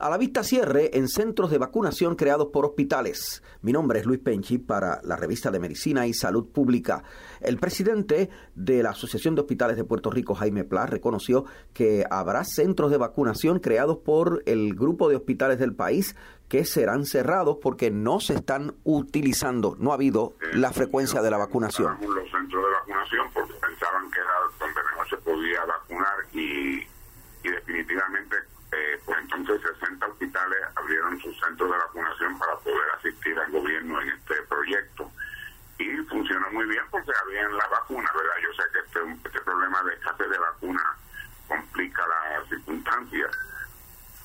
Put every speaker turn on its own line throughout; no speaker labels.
A la vista cierre en centros de vacunación creados por hospitales. Mi nombre es Luis Penchi para la revista de Medicina y Salud Pública. El presidente de la Asociación de Hospitales de Puerto Rico, Jaime Pla, reconoció que habrá centros de vacunación creados por el grupo de hospitales del país que serán cerrados porque no se están utilizando. No ha habido la frecuencia de la vacunación.
Los centros de vacunación porque pensaban que era donde mejor se podía vacunar y, y definitivamente eh, pues entonces 60 hospitales abrieron sus centros de vacunación para poder asistir al gobierno en este proyecto. Y funcionó muy bien porque habían la vacuna, ¿verdad? Yo sé que este, este problema de escasez de vacuna complica las circunstancias,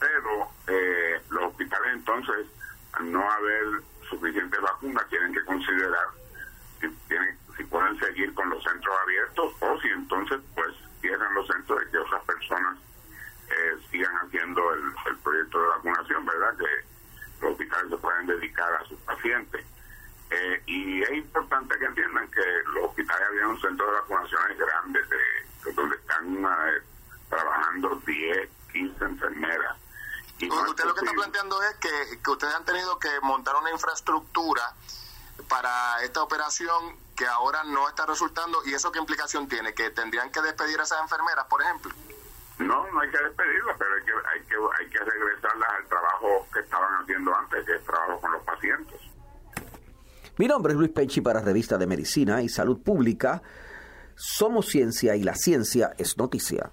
pero eh, los hospitales entonces, al no haber suficiente vacuna, tienen que considerar si, tienen, si pueden seguir con los centros abiertos o si entonces pues cierran los centros de que otras personas eh, sigan haciendo el, proyecto de vacunación, ¿verdad? Que los hospitales se pueden dedicar a sus pacientes. Eh, y es importante que los hospitales habían un centro de vacunaciones grandes, de, donde están eh, trabajando 10, 15 enfermeras.
Y usted lo que está planteando es que, que ustedes han tenido que montar una infraestructura para esta operación que ahora no está resultando y eso qué implicación tiene que tendrían que despedir a esas enfermeras por ejemplo
no, no hay que despedirlas, pero hay que, hay que, hay que regresarlas al trabajo que estaban haciendo antes, que es trabajo con los pacientes.
Mi nombre es Luis Penchi para Revista de Medicina y Salud Pública. Somos ciencia y la ciencia es noticia.